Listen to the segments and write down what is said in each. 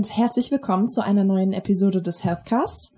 Und herzlich willkommen zu einer neuen Episode des Healthcasts.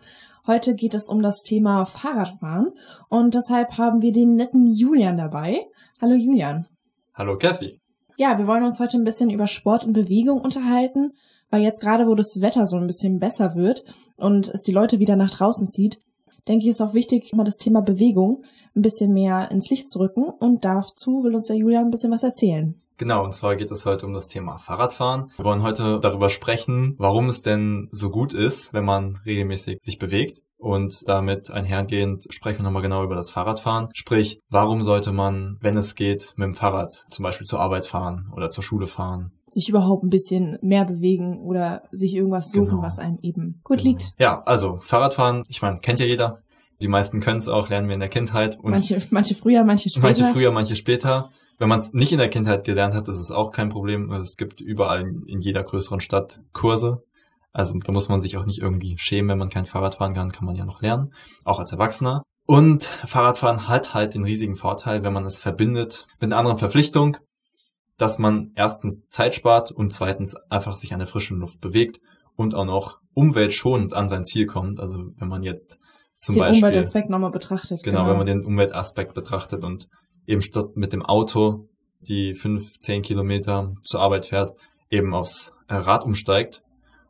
Heute geht es um das Thema Fahrradfahren und deshalb haben wir den netten Julian dabei. Hallo Julian. Hallo Kathy. Ja, wir wollen uns heute ein bisschen über Sport und Bewegung unterhalten, weil jetzt gerade, wo das Wetter so ein bisschen besser wird und es die Leute wieder nach draußen zieht, denke ich, ist auch wichtig, mal das Thema Bewegung ein bisschen mehr ins Licht zu rücken und dazu will uns der Julian ein bisschen was erzählen. Genau, und zwar geht es heute um das Thema Fahrradfahren. Wir wollen heute darüber sprechen, warum es denn so gut ist, wenn man regelmäßig sich bewegt. Und damit einhergehend sprechen wir nochmal genau über das Fahrradfahren. Sprich, warum sollte man, wenn es geht, mit dem Fahrrad zum Beispiel zur Arbeit fahren oder zur Schule fahren? Sich überhaupt ein bisschen mehr bewegen oder sich irgendwas suchen, genau. was einem eben gut genau. liegt. Ja, also Fahrradfahren, ich meine, kennt ja jeder. Die meisten können es auch, lernen wir in der Kindheit. Und manche, manche früher, manche später. Manche früher, manche später. Wenn man es nicht in der Kindheit gelernt hat, ist es auch kein Problem. Es gibt überall in jeder größeren Stadt Kurse. Also da muss man sich auch nicht irgendwie schämen, wenn man kein Fahrrad fahren kann, kann man ja noch lernen, auch als Erwachsener. Und Fahrradfahren hat halt den riesigen Vorteil, wenn man es verbindet mit einer anderen Verpflichtung, dass man erstens Zeit spart und zweitens einfach sich an der frischen Luft bewegt und auch noch umweltschonend an sein Ziel kommt. Also wenn man jetzt zum den Beispiel... Den Umweltaspekt nochmal betrachtet. Genau, genau, wenn man den Umweltaspekt betrachtet und eben statt mit dem Auto die fünf, zehn Kilometer zur Arbeit fährt, eben aufs äh, Rad umsteigt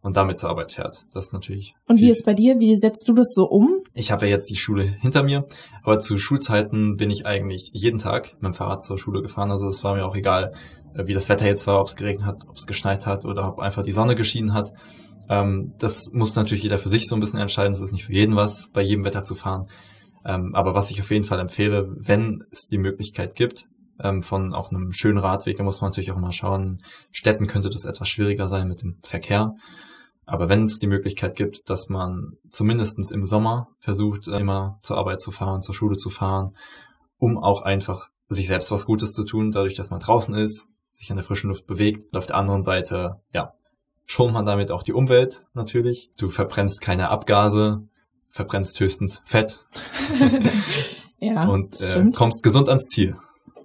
und damit zur Arbeit fährt. Das ist natürlich. Und wie ist bei dir? Wie setzt du das so um? Ich habe ja jetzt die Schule hinter mir, aber zu Schulzeiten bin ich eigentlich jeden Tag mit dem Fahrrad zur Schule gefahren. Also es war mir auch egal, äh, wie das Wetter jetzt war, ob es geregnet hat, ob es geschneit hat oder ob einfach die Sonne geschienen hat. Ähm, das muss natürlich jeder für sich so ein bisschen entscheiden. Es ist nicht für jeden was, bei jedem Wetter zu fahren. Ähm, aber was ich auf jeden Fall empfehle, wenn es die Möglichkeit gibt, ähm, von auch einem schönen Radweg, da muss man natürlich auch mal schauen, Städten könnte das etwas schwieriger sein mit dem Verkehr. Aber wenn es die Möglichkeit gibt, dass man zumindestens im Sommer versucht, immer zur Arbeit zu fahren, zur Schule zu fahren, um auch einfach sich selbst was Gutes zu tun, dadurch, dass man draußen ist, sich an der frischen Luft bewegt. Und auf der anderen Seite, ja, schont man damit auch die Umwelt natürlich. Du verbrennst keine Abgase, verbrennst höchstens Fett ja, und äh, kommst gesund ans Ziel.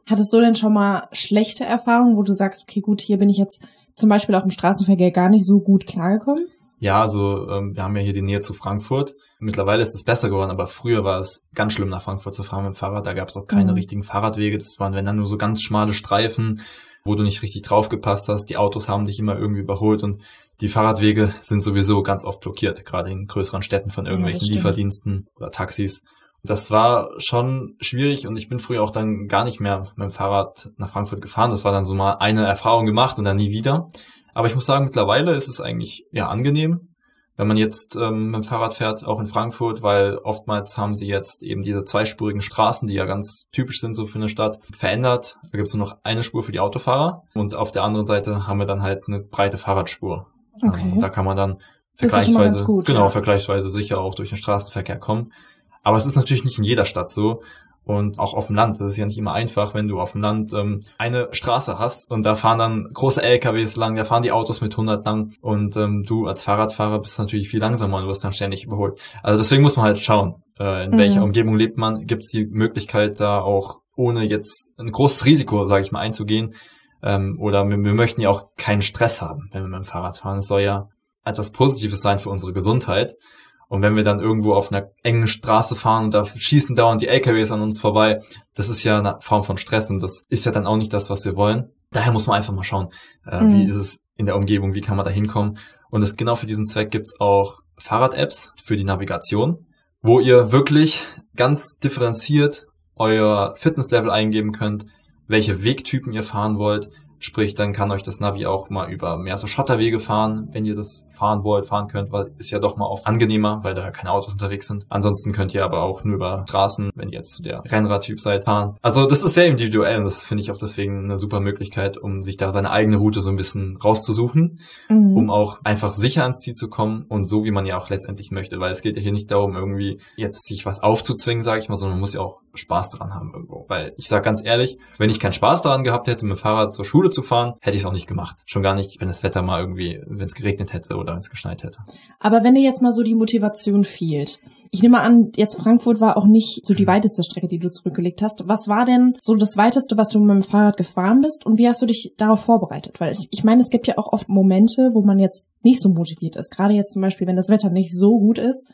Hattest du denn schon mal schlechte Erfahrungen, wo du sagst, okay, gut, hier bin ich jetzt zum Beispiel auch im Straßenverkehr gar nicht so gut klargekommen? Ja, also ähm, wir haben ja hier die Nähe zu Frankfurt. Mittlerweile ist es besser geworden, aber früher war es ganz schlimm, nach Frankfurt zu fahren mit dem Fahrrad. Da gab es auch keine mhm. richtigen Fahrradwege. Das waren wenn dann nur so ganz schmale Streifen, wo du nicht richtig draufgepasst hast. Die Autos haben dich immer irgendwie überholt und die Fahrradwege sind sowieso ganz oft blockiert, gerade in größeren Städten von irgendwelchen ja, Lieferdiensten oder Taxis. Das war schon schwierig und ich bin früher auch dann gar nicht mehr mit dem Fahrrad nach Frankfurt gefahren. Das war dann so mal eine Erfahrung gemacht und dann nie wieder. Aber ich muss sagen, mittlerweile ist es eigentlich ja angenehm, wenn man jetzt ähm, mit dem Fahrrad fährt, auch in Frankfurt, weil oftmals haben sie jetzt eben diese zweispurigen Straßen, die ja ganz typisch sind so für eine Stadt, verändert. Da gibt es nur noch eine Spur für die Autofahrer und auf der anderen Seite haben wir dann halt eine breite Fahrradspur. Okay. Ähm, da kann man dann vergleichsweise, gut, genau, ja. vergleichsweise sicher auch durch den Straßenverkehr kommen. Aber es ist natürlich nicht in jeder Stadt so. Und auch auf dem Land. Das ist ja nicht immer einfach, wenn du auf dem Land ähm, eine Straße hast und da fahren dann große LKWs lang, da fahren die Autos mit 100 lang und ähm, du als Fahrradfahrer bist natürlich viel langsamer und wirst dann ständig überholt. Also deswegen muss man halt schauen, äh, in mhm. welcher Umgebung lebt man. Gibt es die Möglichkeit, da auch ohne jetzt ein großes Risiko, sage ich mal, einzugehen, ähm, oder wir, wir möchten ja auch keinen Stress haben, wenn wir mit dem Fahrrad fahren. Es soll ja etwas Positives sein für unsere Gesundheit. Und wenn wir dann irgendwo auf einer engen Straße fahren und da schießen dauernd die LKWs an uns vorbei, das ist ja eine Form von Stress und das ist ja dann auch nicht das, was wir wollen. Daher muss man einfach mal schauen, äh, mhm. wie ist es in der Umgebung, wie kann man da hinkommen. Und es genau für diesen Zweck gibt's auch Fahrrad-Apps für die Navigation, wo ihr wirklich ganz differenziert euer Fitnesslevel eingeben könnt, welche Wegtypen ihr fahren wollt. Sprich, dann kann euch das Navi auch mal über mehr so Schotterwege fahren, wenn ihr das fahren wollt, fahren könnt, weil ist ja doch mal oft angenehmer, weil da keine Autos unterwegs sind. Ansonsten könnt ihr aber auch nur über Straßen, wenn ihr jetzt zu der Rennradtyp seid, fahren. Also das ist sehr individuell und das finde ich auch deswegen eine super Möglichkeit, um sich da seine eigene Route so ein bisschen rauszusuchen, mhm. um auch einfach sicher ans Ziel zu kommen und so, wie man ja auch letztendlich möchte, weil es geht ja hier nicht darum, irgendwie jetzt sich was aufzuzwingen, sage ich mal, sondern man muss ja auch Spaß daran haben irgendwo. Weil ich sage ganz ehrlich, wenn ich keinen Spaß daran gehabt hätte, mit dem Fahrrad zur Schule zu fahren, hätte ich es auch nicht gemacht. Schon gar nicht, wenn das Wetter mal irgendwie, wenn es geregnet hätte oder wenn es geschneit hätte. Aber wenn dir jetzt mal so die Motivation fehlt, ich nehme an, jetzt Frankfurt war auch nicht so die mhm. weiteste Strecke, die du zurückgelegt hast. Was war denn so das weiteste, was du mit dem Fahrrad gefahren bist und wie hast du dich darauf vorbereitet? Weil ich meine, es gibt ja auch oft Momente, wo man jetzt nicht so motiviert ist. Gerade jetzt zum Beispiel, wenn das Wetter nicht so gut ist,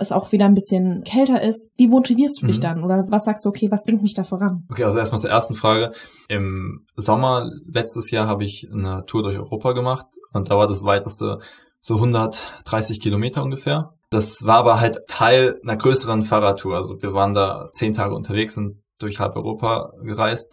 es auch wieder ein bisschen kälter ist. Wie motivierst du dich mhm. dann? Oder was sagst du, okay, was bringt mich da voran? Okay, also erstmal zur ersten Frage. Im Sommer letztes Jahr habe ich eine Tour durch Europa gemacht und da war das weiteste so 130 Kilometer ungefähr. Das war aber halt Teil einer größeren Fahrradtour. Also wir waren da zehn Tage unterwegs und durch halb Europa gereist.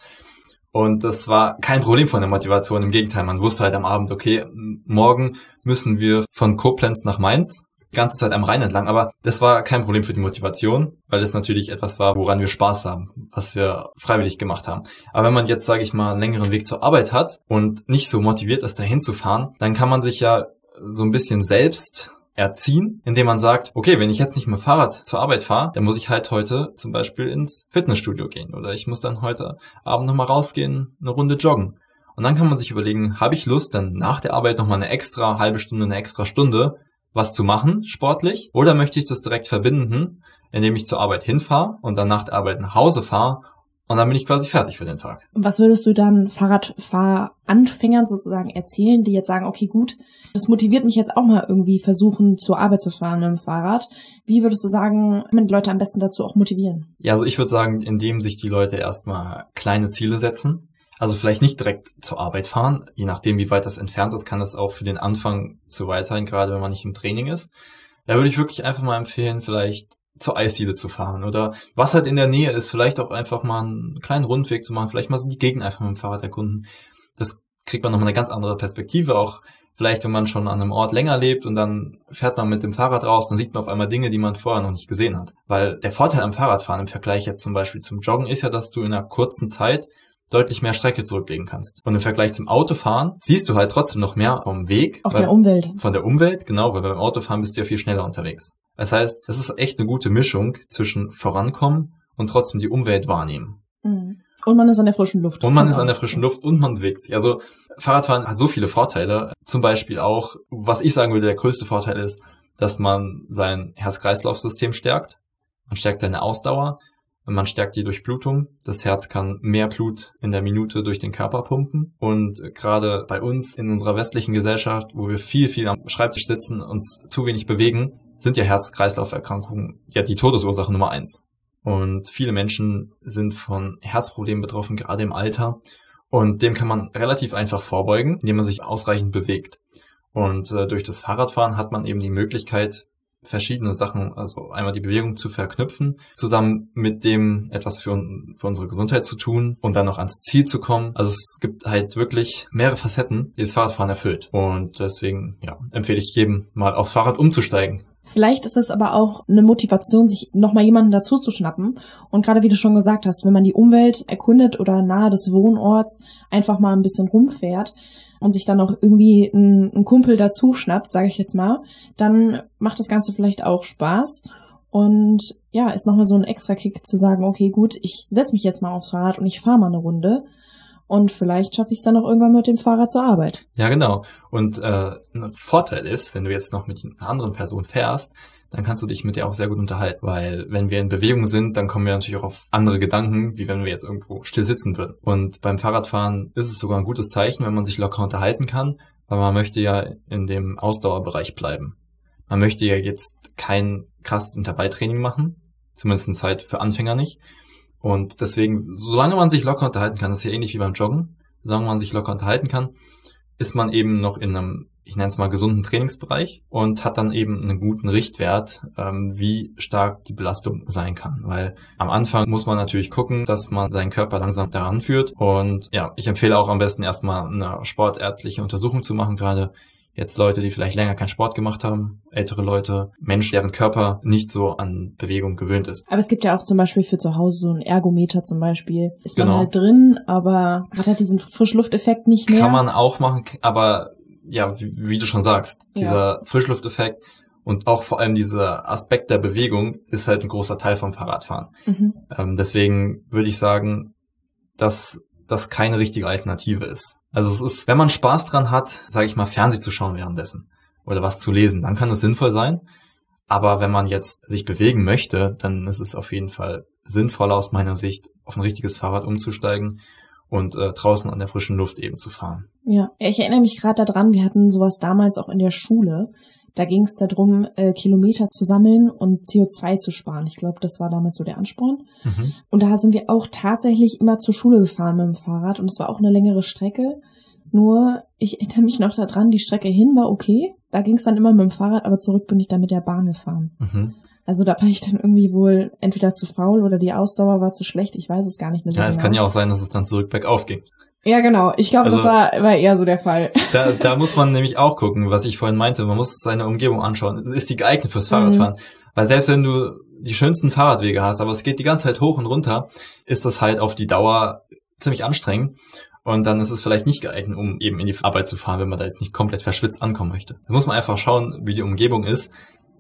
Und das war kein Problem von der Motivation. Im Gegenteil, man wusste halt am Abend, okay, morgen müssen wir von Koblenz nach Mainz ganze Zeit am Rhein entlang, aber das war kein Problem für die Motivation, weil es natürlich etwas war, woran wir Spaß haben, was wir freiwillig gemacht haben. Aber wenn man jetzt, sage ich mal, einen längeren Weg zur Arbeit hat und nicht so motiviert ist, dahin zu fahren, dann kann man sich ja so ein bisschen selbst erziehen, indem man sagt, okay, wenn ich jetzt nicht mit Fahrrad zur Arbeit fahre, dann muss ich halt heute zum Beispiel ins Fitnessstudio gehen oder ich muss dann heute Abend nochmal rausgehen, eine Runde joggen. Und dann kann man sich überlegen, habe ich Lust, dann nach der Arbeit nochmal eine extra halbe Stunde, eine extra Stunde was zu machen, sportlich, oder möchte ich das direkt verbinden, indem ich zur Arbeit hinfahre und dann nach der Arbeit nach Hause fahre und dann bin ich quasi fertig für den Tag. Was würdest du dann Fahrradfahranfängern sozusagen erzählen, die jetzt sagen, okay, gut, das motiviert mich jetzt auch mal irgendwie versuchen, zur Arbeit zu fahren mit dem Fahrrad. Wie würdest du sagen, die Leute am besten dazu auch motivieren? Ja, also ich würde sagen, indem sich die Leute erstmal kleine Ziele setzen. Also vielleicht nicht direkt zur Arbeit fahren, je nachdem, wie weit das entfernt ist, kann das auch für den Anfang zu weit sein, gerade wenn man nicht im Training ist. Da würde ich wirklich einfach mal empfehlen, vielleicht zur Eisdiele zu fahren oder was halt in der Nähe ist, vielleicht auch einfach mal einen kleinen Rundweg zu machen, vielleicht mal die Gegend einfach mit dem Fahrrad erkunden. Das kriegt man nochmal eine ganz andere Perspektive, auch vielleicht wenn man schon an einem Ort länger lebt und dann fährt man mit dem Fahrrad raus, dann sieht man auf einmal Dinge, die man vorher noch nicht gesehen hat. Weil der Vorteil am Fahrradfahren im Vergleich jetzt zum Beispiel zum Joggen ist ja, dass du in einer kurzen Zeit deutlich mehr Strecke zurücklegen kannst. Und im Vergleich zum Autofahren siehst du halt trotzdem noch mehr vom Weg. Auch der Umwelt. Von der Umwelt, genau, weil beim Autofahren bist du ja viel schneller unterwegs. Das heißt, es ist echt eine gute Mischung zwischen vorankommen und trotzdem die Umwelt wahrnehmen. Mhm. Und man ist an der frischen Luft. Und man ist an der frischen Luft und man bewegt sich. Also Fahrradfahren hat so viele Vorteile. Zum Beispiel auch, was ich sagen würde, der größte Vorteil ist, dass man sein Herz-Kreislauf-System stärkt. Man stärkt seine Ausdauer man stärkt die Durchblutung. Das Herz kann mehr Blut in der Minute durch den Körper pumpen. Und gerade bei uns in unserer westlichen Gesellschaft, wo wir viel, viel am Schreibtisch sitzen, uns zu wenig bewegen, sind ja Herz-Kreislauf-Erkrankungen ja die Todesursache Nummer eins. Und viele Menschen sind von Herzproblemen betroffen, gerade im Alter. Und dem kann man relativ einfach vorbeugen, indem man sich ausreichend bewegt. Und äh, durch das Fahrradfahren hat man eben die Möglichkeit, verschiedene Sachen, also einmal die Bewegung zu verknüpfen, zusammen mit dem etwas für, für unsere Gesundheit zu tun und dann noch ans Ziel zu kommen. Also es gibt halt wirklich mehrere Facetten, die das Fahrradfahren erfüllt. Und deswegen ja, empfehle ich jedem mal aufs Fahrrad umzusteigen. Vielleicht ist es aber auch eine Motivation, sich nochmal jemanden dazu zu schnappen. Und gerade wie du schon gesagt hast, wenn man die Umwelt erkundet oder nahe des Wohnorts einfach mal ein bisschen rumfährt, und sich dann noch irgendwie ein, ein Kumpel dazu schnappt, sage ich jetzt mal, dann macht das Ganze vielleicht auch Spaß. Und ja, ist nochmal so ein extra Kick zu sagen, okay, gut, ich setze mich jetzt mal aufs Fahrrad und ich fahre mal eine Runde. Und vielleicht schaffe ich es dann auch irgendwann mit dem Fahrrad zur Arbeit. Ja, genau. Und äh, ein Vorteil ist, wenn du jetzt noch mit einer anderen Person fährst, dann kannst du dich mit dir auch sehr gut unterhalten. Weil wenn wir in Bewegung sind, dann kommen wir natürlich auch auf andere Gedanken, wie wenn wir jetzt irgendwo still sitzen würden. Und beim Fahrradfahren ist es sogar ein gutes Zeichen, wenn man sich locker unterhalten kann, weil man möchte ja in dem Ausdauerbereich bleiben. Man möchte ja jetzt kein krasses Intervalltraining machen, zumindest in Zeit für Anfänger nicht. Und deswegen, solange man sich locker unterhalten kann, das ist ja ähnlich wie beim Joggen, solange man sich locker unterhalten kann, ist man eben noch in einem ich nenne es mal gesunden Trainingsbereich und hat dann eben einen guten Richtwert, ähm, wie stark die Belastung sein kann. Weil am Anfang muss man natürlich gucken, dass man seinen Körper langsam daran führt. Und ja, ich empfehle auch am besten erstmal eine sportärztliche Untersuchung zu machen, gerade jetzt Leute, die vielleicht länger keinen Sport gemacht haben, ältere Leute, Menschen, deren Körper nicht so an Bewegung gewöhnt ist. Aber es gibt ja auch zum Beispiel für zu Hause so ein Ergometer zum Beispiel. Ist genau. man halt drin, aber hat halt diesen Frischlufteffekt nicht mehr. Kann man auch machen, aber ja, wie, wie, du schon sagst, dieser ja. Frischlufteffekt Und auch vor allem dieser Aspekt der Bewegung ist halt ein großer Teil vom Fahrradfahren. Mhm. Ähm, deswegen würde ich sagen, dass das keine richtige Alternative ist. Also es ist, wenn man Spaß dran hat, sage ich mal, Fernseh zu schauen währenddessen oder was zu lesen, dann kann es sinnvoll sein. Aber wenn man jetzt sich bewegen möchte, dann ist es auf jeden Fall sinnvoller aus meiner Sicht, auf ein richtiges Fahrrad umzusteigen und äh, draußen an der frischen Luft eben zu fahren. Ja, ich erinnere mich gerade daran, wir hatten sowas damals auch in der Schule. Da ging es darum, äh, Kilometer zu sammeln und CO2 zu sparen. Ich glaube, das war damals so der Ansporn. Mhm. Und da sind wir auch tatsächlich immer zur Schule gefahren mit dem Fahrrad und es war auch eine längere Strecke. Nur, ich erinnere mich noch daran, die Strecke hin war okay. Da ging es dann immer mit dem Fahrrad, aber zurück bin ich dann mit der Bahn gefahren. Mhm. Also da war ich dann irgendwie wohl entweder zu faul oder die Ausdauer war zu schlecht. Ich weiß es gar nicht mehr so Ja, es genau. kann ja auch sein, dass es dann zurück bergauf ging. Ja, genau. Ich glaube, das Also- war, war eher so der Fall. Da, da muss man nämlich auch gucken, was ich vorhin meinte. Man muss seine Umgebung anschauen. Ist die geeignet fürs Fahrradfahren? Weil selbst wenn du die schönsten Fahrradwege hast, aber es geht die ganze Zeit hoch und runter, ist das halt auf die Dauer ziemlich anstrengend. Und dann ist es vielleicht nicht geeignet, um eben in die Arbeit zu fahren, wenn man da jetzt nicht komplett verschwitzt ankommen möchte. Da muss man einfach schauen, wie die Umgebung ist.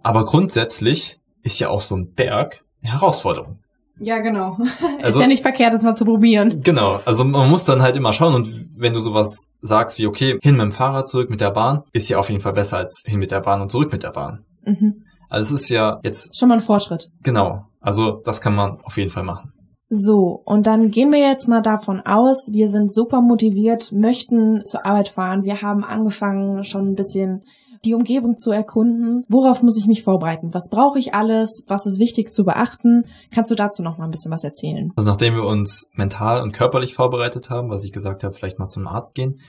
Aber grundsätzlich ist ja auch so ein Berg eine Herausforderung. Ja, genau. Also- ist ja nicht verkehrt, das mal zu probieren. Genau, also man muss dann halt immer schauen und wenn du sowas sagst wie, okay, hin mit dem Fahrrad, zurück mit der Bahn, ist ja auf jeden Fall besser als hin mit der Bahn und zurück mit der Bahn. Mhm. Also es ist ja jetzt, Schon mal ein Fortschritt. genau, also das kann man auf jeden Fall machen. So, und dann gehen wir jetzt mal davon aus, wir sind super motiviert, möchten zur Arbeit fahren. Wir haben angefangen, schon ein bisschen die Umgebung zu erkunden. Worauf muss ich mich vorbereiten? Was brauche ich alles? Was ist wichtig zu beachten? Kannst du dazu noch mal ein bisschen was erzählen? Also nachdem wir uns mental und körperlich vorbereitet haben, was ich gesagt habe, vielleicht mal zum Arzt gehen,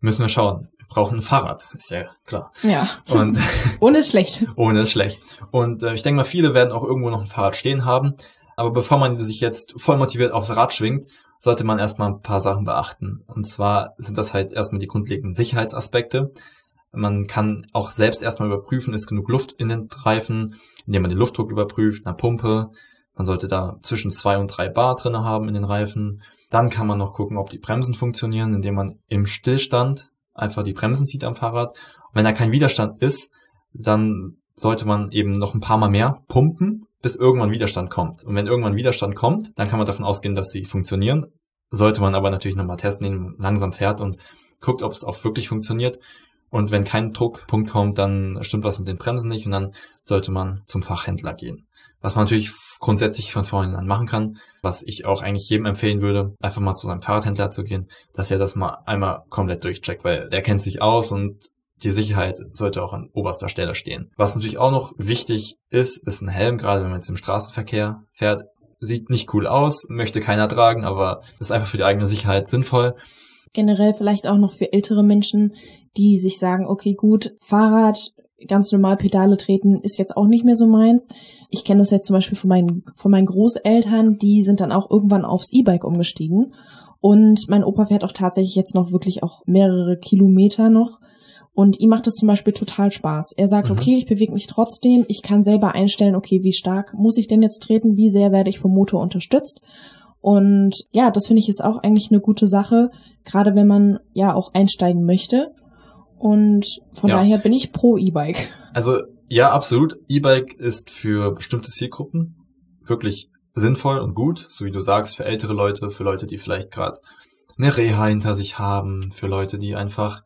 müssen wir schauen. Wir brauchen ein Fahrrad, ist ja klar. Ja, Und ohne ist schlecht. ohne ist schlecht. Und äh, ich denke mal, viele werden auch irgendwo noch ein Fahrrad stehen haben. Aber bevor man sich jetzt voll motiviert aufs Rad schwingt, sollte man erstmal ein paar Sachen beachten. Und zwar sind das halt erstmal die grundlegenden Sicherheitsaspekte. Man kann auch selbst erstmal überprüfen, ist genug Luft in den Reifen, indem man den Luftdruck überprüft, eine Pumpe. Man sollte da zwischen zwei und drei Bar drinne haben in den Reifen. Dann kann man noch gucken, ob die Bremsen funktionieren, indem man im Stillstand einfach die Bremsen zieht am Fahrrad. Und wenn da kein Widerstand ist, dann sollte man eben noch ein paar Mal mehr pumpen, bis irgendwann Widerstand kommt. Und wenn irgendwann Widerstand kommt, dann kann man davon ausgehen, dass sie funktionieren. Sollte man aber natürlich nochmal testen, indem man langsam fährt und guckt, ob es auch wirklich funktioniert. Und wenn kein Druckpunkt kommt, dann stimmt was mit den Bremsen nicht und dann sollte man zum Fachhändler gehen. Was man natürlich grundsätzlich von vornherein machen kann, was ich auch eigentlich jedem empfehlen würde, einfach mal zu seinem Fahrradhändler zu gehen, dass er das mal einmal komplett durchcheckt, weil der kennt sich aus und die Sicherheit sollte auch an oberster Stelle stehen. Was natürlich auch noch wichtig ist, ist ein Helm, gerade wenn man jetzt im Straßenverkehr fährt. Sieht nicht cool aus, möchte keiner tragen, aber ist einfach für die eigene Sicherheit sinnvoll. Generell vielleicht auch noch für ältere Menschen, die sich sagen, okay, gut, Fahrrad, ganz normal Pedale treten ist jetzt auch nicht mehr so meins. Ich kenne das jetzt zum Beispiel von meinen, von meinen Großeltern, die sind dann auch irgendwann aufs E-Bike umgestiegen. Und mein Opa fährt auch tatsächlich jetzt noch wirklich auch mehrere Kilometer noch. Und ihm macht das zum Beispiel total Spaß. Er sagt, Mhm. okay, ich bewege mich trotzdem. Ich kann selber einstellen, okay, wie stark muss ich denn jetzt treten? Wie sehr werde ich vom Motor unterstützt? Und ja, das finde ich ist auch eigentlich eine gute Sache, gerade wenn man ja auch einsteigen möchte. Und von Ja. daher bin ich pro E-Bike. Also ja, absolut. E-Bike ist für bestimmte Zielgruppen wirklich sinnvoll und gut, so wie du sagst, für ältere Leute, für Leute, die vielleicht gerade eine Reha hinter sich haben, für Leute, die einfach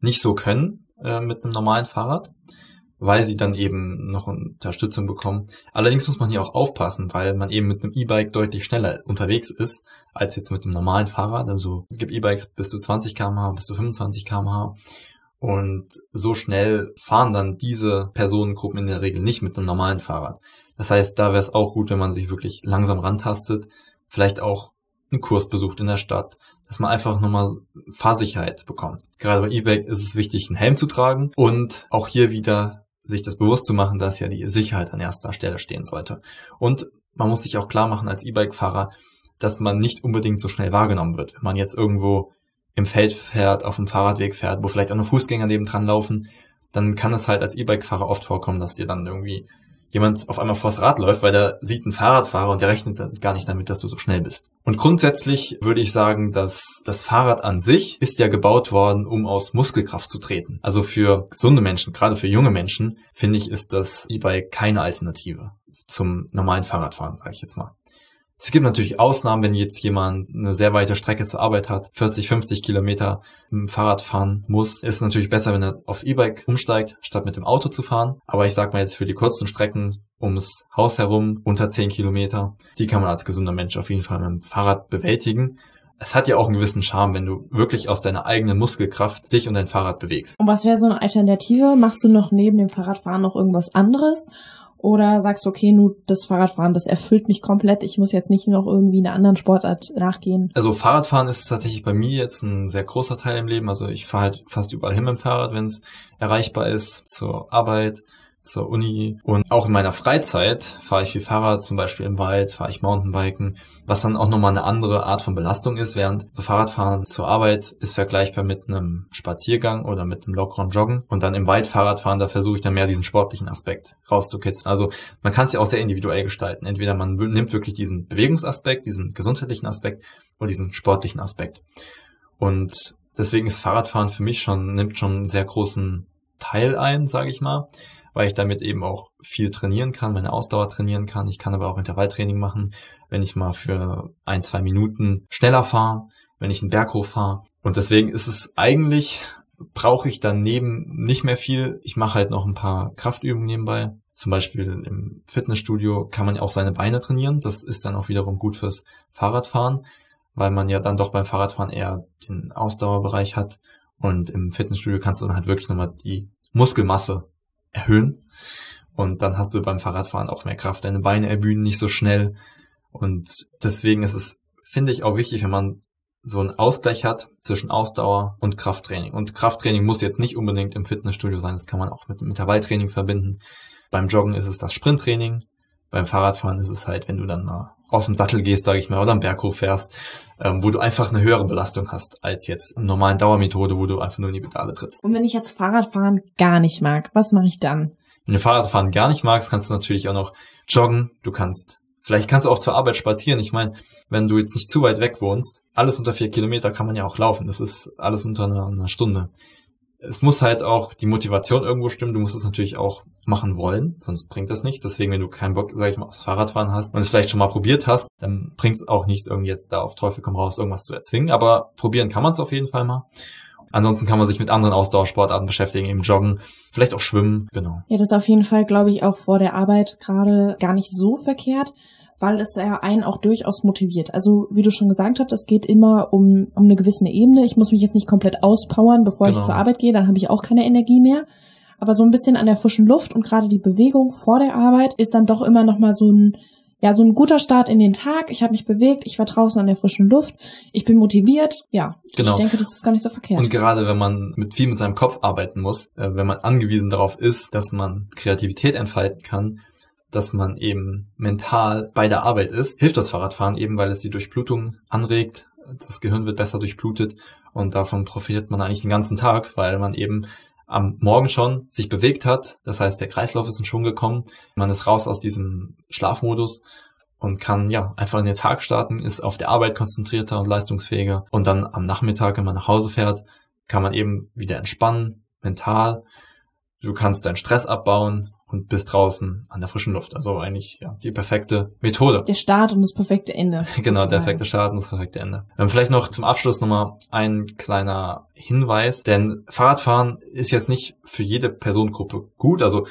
nicht so können äh, mit einem normalen Fahrrad, weil sie dann eben noch Unterstützung bekommen. Allerdings muss man hier auch aufpassen, weil man eben mit einem E-Bike deutlich schneller unterwegs ist als jetzt mit einem normalen Fahrrad. Also es gibt E-Bikes bis zu 20 km/h, bis zu 25 km/h. Und so schnell fahren dann diese Personengruppen in der Regel nicht mit einem normalen Fahrrad. Das heißt, da wäre es auch gut, wenn man sich wirklich langsam rantastet, vielleicht auch einen Kurs besucht in der Stadt, dass man einfach nochmal Fahrsicherheit bekommt. Gerade bei E-Bike ist es wichtig, einen Helm zu tragen und auch hier wieder sich das bewusst zu machen, dass ja die Sicherheit an erster Stelle stehen sollte. Und man muss sich auch klar machen als E-Bike-Fahrer, dass man nicht unbedingt so schnell wahrgenommen wird. Wenn man jetzt irgendwo im Feld fährt, auf dem Fahrradweg fährt, wo vielleicht auch noch Fußgänger neben dran laufen, dann kann es halt als E-Bike-Fahrer oft vorkommen, dass dir dann irgendwie jemand auf einmal vors Rad läuft, weil der sieht einen Fahrradfahrer und der rechnet dann gar nicht damit, dass du so schnell bist. Und grundsätzlich würde ich sagen, dass das Fahrrad an sich ist ja gebaut worden, um aus Muskelkraft zu treten. Also für gesunde Menschen, gerade für junge Menschen, finde ich, ist das E-Bike keine Alternative zum normalen Fahrradfahren, sage ich jetzt mal. Es gibt natürlich Ausnahmen, wenn jetzt jemand eine sehr weite Strecke zur Arbeit hat, 40, 50 Kilometer dem Fahrrad fahren muss, ist natürlich besser, wenn er aufs E-Bike umsteigt, statt mit dem Auto zu fahren. Aber ich sag mal jetzt für die kurzen Strecken ums Haus herum, unter 10 Kilometer, die kann man als gesunder Mensch auf jeden Fall mit dem Fahrrad bewältigen. Es hat ja auch einen gewissen Charme, wenn du wirklich aus deiner eigenen Muskelkraft dich und dein Fahrrad bewegst. Und was wäre so eine Alternative? Machst du noch neben dem Fahrradfahren noch irgendwas anderes? Oder sagst du, okay, nur das Fahrradfahren, das erfüllt mich komplett. Ich muss jetzt nicht noch irgendwie einer anderen Sportart nachgehen. Also Fahrradfahren ist tatsächlich bei mir jetzt ein sehr großer Teil im Leben. Also ich fahre halt fast überall hin mit dem Fahrrad, wenn es erreichbar ist, zur Arbeit, zur Uni und auch in meiner Freizeit fahre ich viel Fahrrad, zum Beispiel im Wald, fahre ich Mountainbiken, was dann auch nochmal eine andere Art von Belastung ist, während so Fahrradfahren zur Arbeit ist vergleichbar mit einem Spaziergang oder mit einem lockeren Joggen und dann im Wald Fahrradfahren, da versuche ich dann mehr diesen sportlichen Aspekt rauszukitzeln. Also man kann es ja auch sehr individuell gestalten. Entweder man nimmt wirklich diesen Bewegungsaspekt, diesen gesundheitlichen Aspekt oder diesen sportlichen Aspekt. Und deswegen ist Fahrradfahren für mich schon, nimmt schon einen sehr großen Teil ein, sage ich mal weil ich damit eben auch viel trainieren kann, meine Ausdauer trainieren kann. Ich kann aber auch Intervalltraining machen, wenn ich mal für ein, zwei Minuten schneller fahre, wenn ich einen Berg hoch fahre. Und deswegen ist es eigentlich, brauche ich daneben nicht mehr viel. Ich mache halt noch ein paar Kraftübungen nebenbei. Zum Beispiel im Fitnessstudio kann man auch seine Beine trainieren. Das ist dann auch wiederum gut fürs Fahrradfahren, weil man ja dann doch beim Fahrradfahren eher den Ausdauerbereich hat. Und im Fitnessstudio kannst du dann halt wirklich nochmal die Muskelmasse erhöhen. Und dann hast du beim Fahrradfahren auch mehr Kraft. Deine Beine erbühen nicht so schnell. Und deswegen ist es, finde ich, auch wichtig, wenn man so einen Ausgleich hat zwischen Ausdauer und Krafttraining. Und Krafttraining muss jetzt nicht unbedingt im Fitnessstudio sein. Das kann man auch mit dem Intervalltraining verbinden. Beim Joggen ist es das Sprinttraining. Beim Fahrradfahren ist es halt, wenn du dann mal aus dem Sattel gehst, sage ich mal, oder am Berg hochfährst, ähm, wo du einfach eine höhere Belastung hast als jetzt in normalen Dauermethode, wo du einfach nur in die Pedale trittst. Und wenn ich jetzt Fahrradfahren gar nicht mag, was mache ich dann? Wenn du Fahrradfahren gar nicht magst, kannst du natürlich auch noch joggen. Du kannst, vielleicht kannst du auch zur Arbeit spazieren. Ich meine, wenn du jetzt nicht zu weit weg wohnst, alles unter vier Kilometer kann man ja auch laufen. Das ist alles unter einer, einer Stunde es muss halt auch die Motivation irgendwo stimmen. Du musst es natürlich auch machen wollen, sonst bringt das nichts. Deswegen, wenn du keinen Bock, sag ich mal, aufs Fahrradfahren hast und es vielleicht schon mal probiert hast, dann bringt es auch nichts, irgendwie jetzt da auf Teufel komm raus, irgendwas zu erzwingen. Aber probieren kann man es auf jeden Fall mal. Ansonsten kann man sich mit anderen Ausdauersportarten beschäftigen, eben joggen, vielleicht auch schwimmen, genau. Ja, das ist auf jeden Fall, glaube ich, auch vor der Arbeit gerade gar nicht so verkehrt weil es ja einen auch durchaus motiviert. Also wie du schon gesagt hast, es geht immer um, um eine gewisse Ebene. Ich muss mich jetzt nicht komplett auspowern, bevor genau. ich zur Arbeit gehe, dann habe ich auch keine Energie mehr. Aber so ein bisschen an der frischen Luft und gerade die Bewegung vor der Arbeit ist dann doch immer noch mal so ein ja, so ein guter Start in den Tag. Ich habe mich bewegt, ich war draußen an der frischen Luft, ich bin motiviert. Ja, genau. ich denke, das ist gar nicht so verkehrt. Und gerade wenn man mit viel mit seinem Kopf arbeiten muss, äh, wenn man angewiesen darauf ist, dass man Kreativität entfalten kann, dass man eben mental bei der Arbeit ist, hilft das Fahrradfahren eben, weil es die Durchblutung anregt. Das Gehirn wird besser durchblutet und davon profitiert man eigentlich den ganzen Tag, weil man eben am Morgen schon sich bewegt hat. Das heißt, der Kreislauf ist in Schwung gekommen. Man ist raus aus diesem Schlafmodus und kann ja einfach in den Tag starten, ist auf der Arbeit konzentrierter und leistungsfähiger. Und dann am Nachmittag, wenn man nach Hause fährt, kann man eben wieder entspannen, mental. Du kannst deinen Stress abbauen und bist draußen an der frischen Luft. Also eigentlich ja, die perfekte Methode. Der Start und das perfekte Ende. genau, der perfekte Start und das perfekte Ende. Ähm, vielleicht noch zum Abschluss nochmal ein kleiner Hinweis, denn Fahrradfahren ist jetzt nicht für jede Personengruppe gut. Also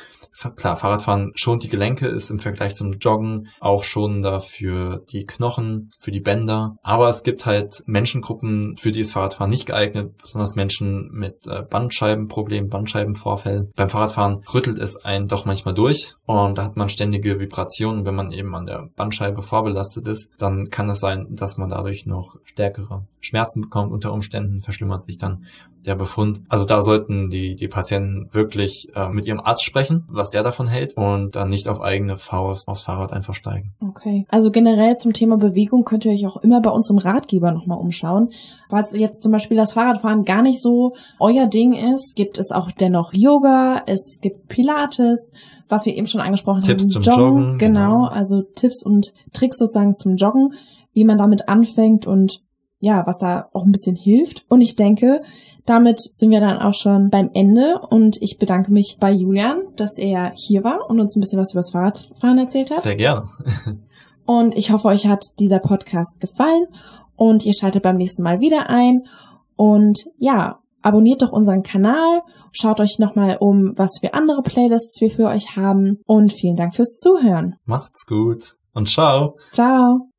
klar, Fahrradfahren schont die Gelenke, ist im Vergleich zum Joggen auch schonender für die Knochen, für die Bänder. Aber es gibt halt Menschengruppen, für die ist Fahrradfahren nicht geeignet, besonders Menschen mit äh, Bandscheibenproblemen, Bandscheibenvorfällen. Beim Fahrradfahren rüttelt es einen doch manchmal durch und da hat man ständige Vibrationen. Wenn man eben an der Bandscheibe vorbelastet ist, dann kann es sein, dass man dadurch noch stärkere Schmerzen bekommt. Unter Umständen verschlimmert sich dann der Befund. Also da sollten die, die Patienten wirklich äh, mit ihrem Arzt sprechen, was der davon hält und dann nicht auf eigene Faust aufs Fahrrad einfach steigen. Okay. Also generell zum Thema Bewegung könnt ihr euch auch immer bei uns im Ratgeber nochmal umschauen. Falls jetzt zum Beispiel das Fahrradfahren gar nicht so euer Ding ist, gibt es auch dennoch Yoga, es gibt Pilates, was wir eben schon angesprochen Tipps haben. zum Joggen, genau. genau. Also Tipps und Tricks sozusagen zum Joggen, wie man damit anfängt und ja, was da auch ein bisschen hilft. Und ich denke, damit sind wir dann auch schon beim Ende und ich bedanke mich bei Julian, dass er hier war und uns ein bisschen was über das Fahrradfahren erzählt hat. Sehr gerne. Und ich hoffe, euch hat dieser Podcast gefallen und ihr schaltet beim nächsten Mal wieder ein. Und ja, abonniert doch unseren Kanal, schaut euch nochmal um, was für andere Playlists wir für euch haben und vielen Dank fürs Zuhören. Macht's gut und ciao. Ciao.